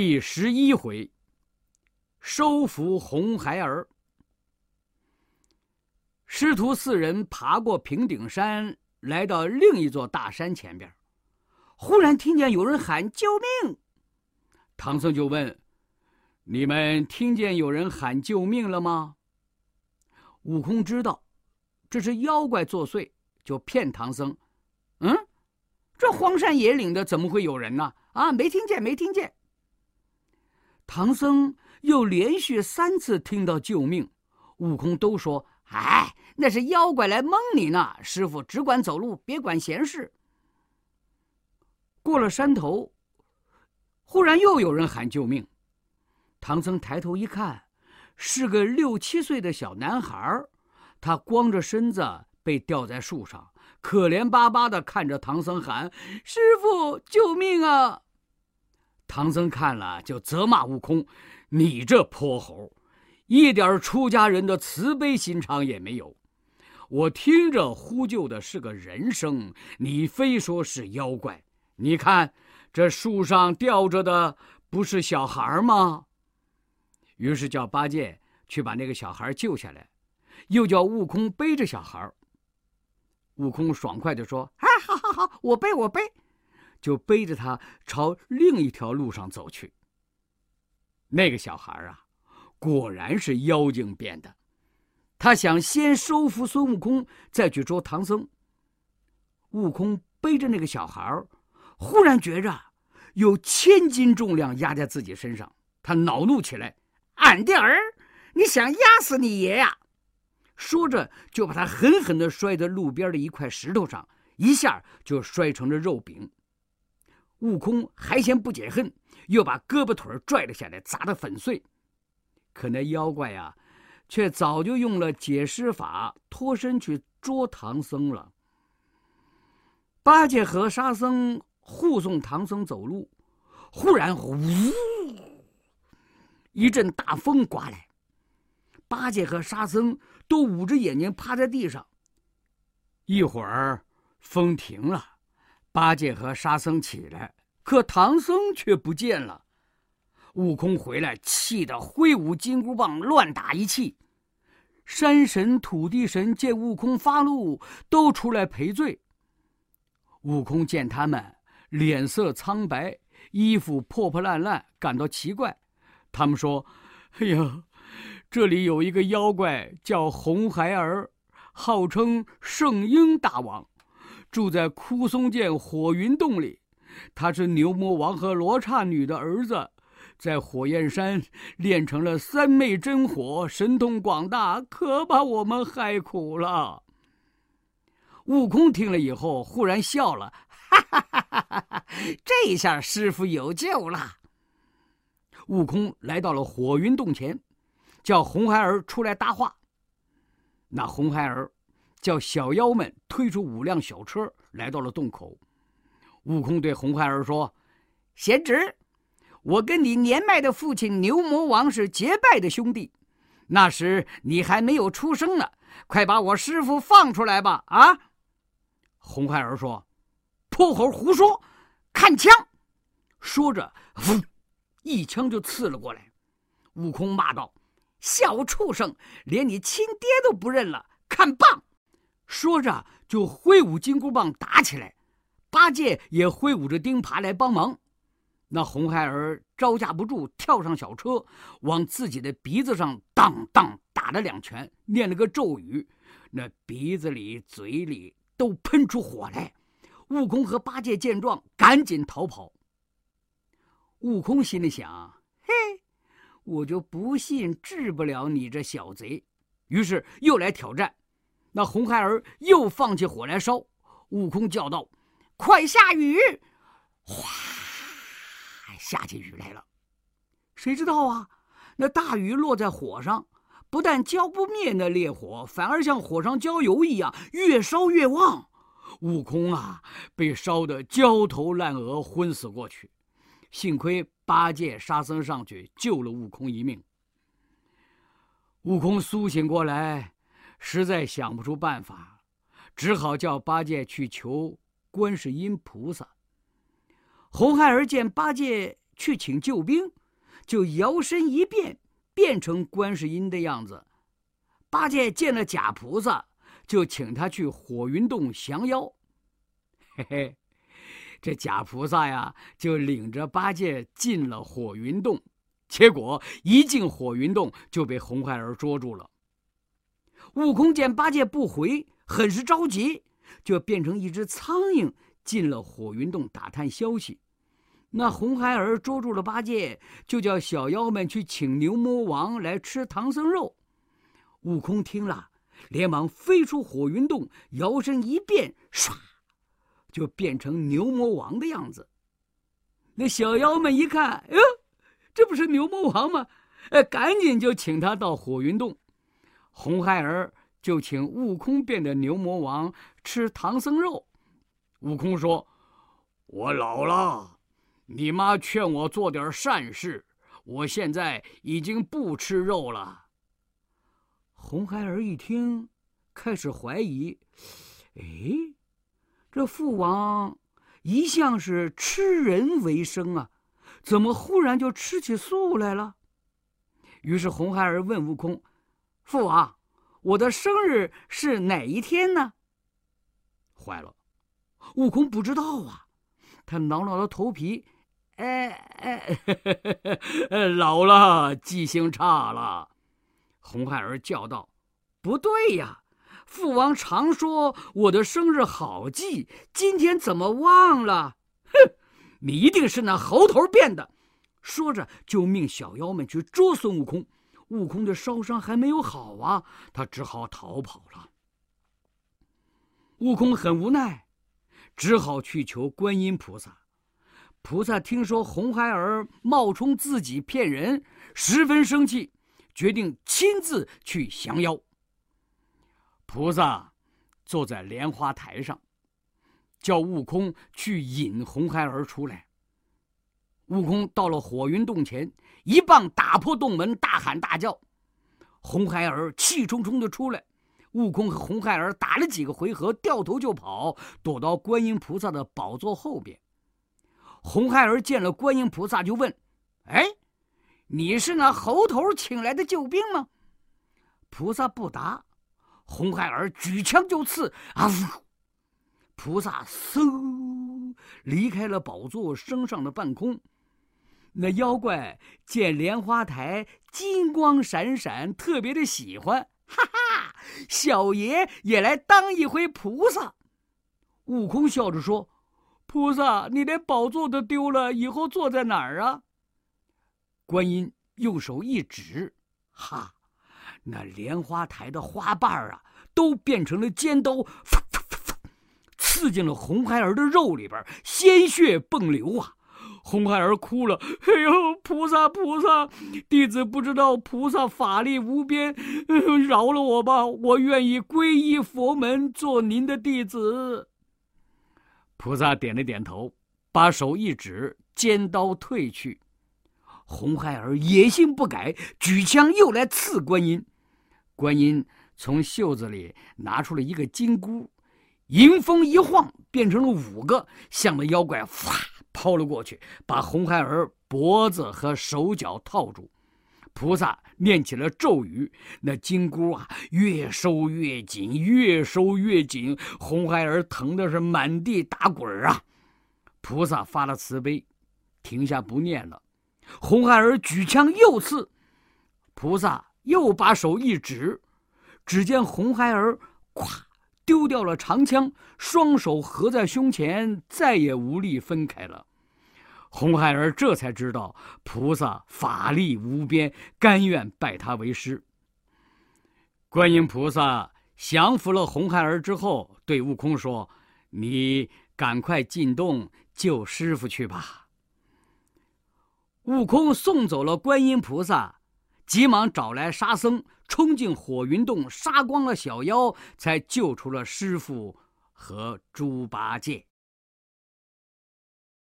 第十一回，收服红孩儿。师徒四人爬过平顶山，来到另一座大山前边，忽然听见有人喊救命。唐僧就问：“你们听见有人喊救命了吗？”悟空知道这是妖怪作祟，就骗唐僧：“嗯，这荒山野岭的怎么会有人呢？啊，没听见，没听见。”唐僧又连续三次听到救命，悟空都说：“哎，那是妖怪来蒙你呢。”师傅只管走路，别管闲事。过了山头，忽然又有人喊救命。唐僧抬头一看，是个六七岁的小男孩，他光着身子被吊在树上，可怜巴巴的看着唐僧喊：“师傅，救命啊！”唐僧看了，就责骂悟空：“你这泼猴，一点出家人的慈悲心肠也没有。我听着呼救的是个人声，你非说是妖怪。你看，这树上吊着的不是小孩吗？”于是叫八戒去把那个小孩救下来，又叫悟空背着小孩。悟空爽快地说：“哎，好好好，我背，我背。”就背着他朝另一条路上走去。那个小孩啊，果然是妖精变的。他想先收服孙悟空，再去捉唐僧。悟空背着那个小孩，忽然觉着有千斤重量压在自己身上，他恼怒起来：“俺的儿，你想压死你爷呀！”说着，就把他狠狠地摔在路边的一块石头上，一下就摔成了肉饼。悟空还嫌不解恨，又把胳膊腿拽了下来，砸得粉碎。可那妖怪呀，却早就用了解尸法脱身去捉唐僧了。八戒和沙僧护送唐僧走路，忽然呼，一阵大风刮来，八戒和沙僧都捂着眼睛趴在地上。一会儿风停了。八戒和沙僧起来，可唐僧却不见了。悟空回来，气得挥舞金箍棒乱打一气。山神、土地神见悟空发怒，都出来赔罪。悟空见他们脸色苍白，衣服破破烂烂，感到奇怪。他们说：“哎呀，这里有一个妖怪叫红孩儿，号称圣婴大王。”住在枯松涧火云洞里，他是牛魔王和罗刹女的儿子，在火焰山练成了三昧真火，神通广大，可把我们害苦了。悟空听了以后，忽然笑了，哈哈哈哈哈！这下师傅有救了。悟空来到了火云洞前，叫红孩儿出来搭话。那红孩儿。叫小妖们推出五辆小车，来到了洞口。悟空对红孩儿说：“贤侄，我跟你年迈的父亲牛魔王是结拜的兄弟，那时你还没有出生呢。快把我师傅放出来吧！”啊！红孩儿说：“泼猴胡说！看枪！”说着，噗，一枪就刺了过来。悟空骂道：“小畜生，连你亲爹都不认了！看棒！”说着，就挥舞金箍棒打起来。八戒也挥舞着钉耙来帮忙。那红孩儿招架不住，跳上小车，往自己的鼻子上当当打了两拳，念了个咒语，那鼻子里、嘴里都喷出火来。悟空和八戒见状，赶紧逃跑。悟空心里想：“嘿，我就不信治不了你这小贼。”于是又来挑战。那红孩儿又放起火来烧，悟空叫道：“快下雨！”哗，下起雨来了。谁知道啊？那大雨落在火上，不但浇不灭那烈火，反而像火上浇油一样，越烧越旺。悟空啊，被烧得焦头烂额，昏死过去。幸亏八戒、沙僧上去救了悟空一命。悟空苏醒过来。实在想不出办法，只好叫八戒去求观世音菩萨。红孩儿见八戒去请救兵，就摇身一变，变成观世音的样子。八戒见了假菩萨，就请他去火云洞降妖。嘿嘿，这假菩萨呀，就领着八戒进了火云洞。结果一进火云洞，就被红孩儿捉住了。悟空见八戒不回，很是着急，就变成一只苍蝇进了火云洞打探消息。那红孩儿捉住了八戒，就叫小妖们去请牛魔王来吃唐僧肉。悟空听了，连忙飞出火云洞，摇身一变，唰，就变成牛魔王的样子。那小妖们一看，哟，这不是牛魔王吗？哎，赶紧就请他到火云洞。红孩儿就请悟空变的牛魔王吃唐僧肉。悟空说：“我老了，你妈劝我做点善事，我现在已经不吃肉了。”红孩儿一听，开始怀疑：“哎，这父王一向是吃人为生啊，怎么忽然就吃起素来了？”于是红孩儿问悟空：“父王，我的生日是哪一天呢？”坏了，悟空不知道啊！他挠挠了头皮：“哎哎，老了，记性差了。”红孩儿叫道：“不对呀，父王常说我的生日好记，今天怎么忘了？哼，你一定是那猴头变的！”说着，就命小妖们去捉孙悟空。悟空的烧伤还没有好啊，他只好逃跑了。悟空很无奈，只好去求观音菩萨。菩萨听说红孩儿冒充自己骗人，十分生气。决定亲自去降妖。菩萨坐在莲花台上，叫悟空去引红孩儿出来。悟空到了火云洞前，一棒打破洞门，大喊大叫。红孩儿气冲冲的出来。悟空和红孩儿打了几个回合，掉头就跑，躲到观音菩萨的宝座后边。红孩儿见了观音菩萨，就问：“哎？”你是那猴头请来的救兵吗？菩萨不答。红孩儿举枪就刺，啊呜！菩萨嗖离开了宝座，升上了半空。那妖怪见莲花台金光闪闪，特别的喜欢，哈哈！小爷也来当一回菩萨。悟空笑着说：“菩萨，你连宝座都丢了，以后坐在哪儿啊？”观音用手一指，哈，那莲花台的花瓣啊，都变成了尖刀，刺进了红孩儿的肉里边，鲜血迸流啊！红孩儿哭了：“哎呦，菩萨菩萨，弟子不知道菩萨法力无边，饶了我吧！我愿意皈依佛门，做您的弟子。”菩萨点了点头，把手一指，尖刀退去。红孩儿野心不改，举枪又来刺观音。观音从袖子里拿出了一个金箍，迎风一晃，变成了五个，向那妖怪哗抛了过去，把红孩儿脖子和手脚套住。菩萨念起了咒语，那金箍啊越收越紧，越收越紧。红孩儿疼的是满地打滚啊！菩萨发了慈悲，停下不念了。红孩儿举枪又刺，菩萨又把手一指，只见红孩儿咵丢掉了长枪，双手合在胸前，再也无力分开了。红孩儿这才知道菩萨法力无边，甘愿拜他为师。观音菩萨降服了红孩儿之后，对悟空说：“你赶快进洞救师傅去吧。”悟空送走了观音菩萨，急忙找来沙僧，冲进火云洞，杀光了小妖，才救出了师傅和猪八戒。